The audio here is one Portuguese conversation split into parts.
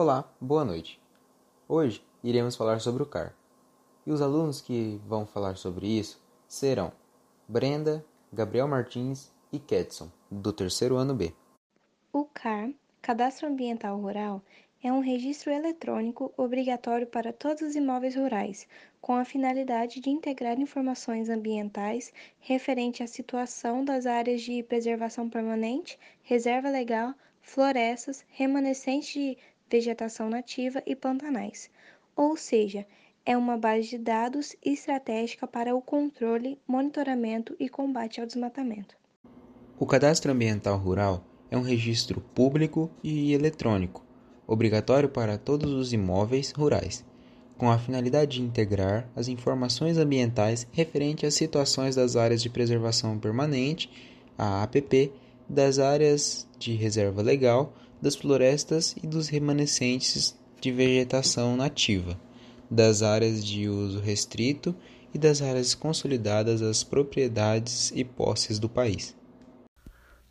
Olá, boa noite. Hoje iremos falar sobre o CAR. E os alunos que vão falar sobre isso serão Brenda, Gabriel Martins e Ketson, do terceiro ano B. O CAR, Cadastro Ambiental Rural, é um registro eletrônico obrigatório para todos os imóveis rurais, com a finalidade de integrar informações ambientais referente à situação das áreas de preservação permanente, reserva legal, florestas, remanescentes de vegetação nativa e pantanais, ou seja, é uma base de dados estratégica para o controle, monitoramento e combate ao desmatamento. O Cadastro Ambiental Rural é um registro público e eletrônico, obrigatório para todos os imóveis rurais, com a finalidade de integrar as informações ambientais referentes às situações das áreas de preservação permanente, a APP, das áreas de reserva legal, das florestas e dos remanescentes de vegetação nativa, das áreas de uso restrito e das áreas consolidadas às propriedades e posses do país.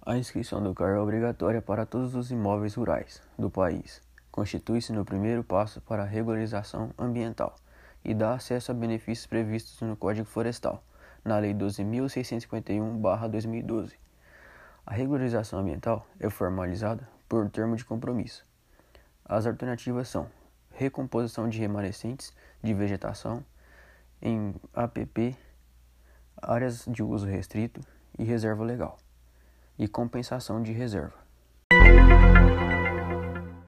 A inscrição do CAR é obrigatória para todos os imóveis rurais do país. Constitui-se no primeiro passo para a regularização ambiental e dá acesso a benefícios previstos no Código Florestal, na Lei 12.651-2012. A regularização ambiental é formalizada por termo de compromisso. As alternativas são recomposição de remanescentes de vegetação em APP, áreas de uso restrito e reserva legal, e compensação de reserva.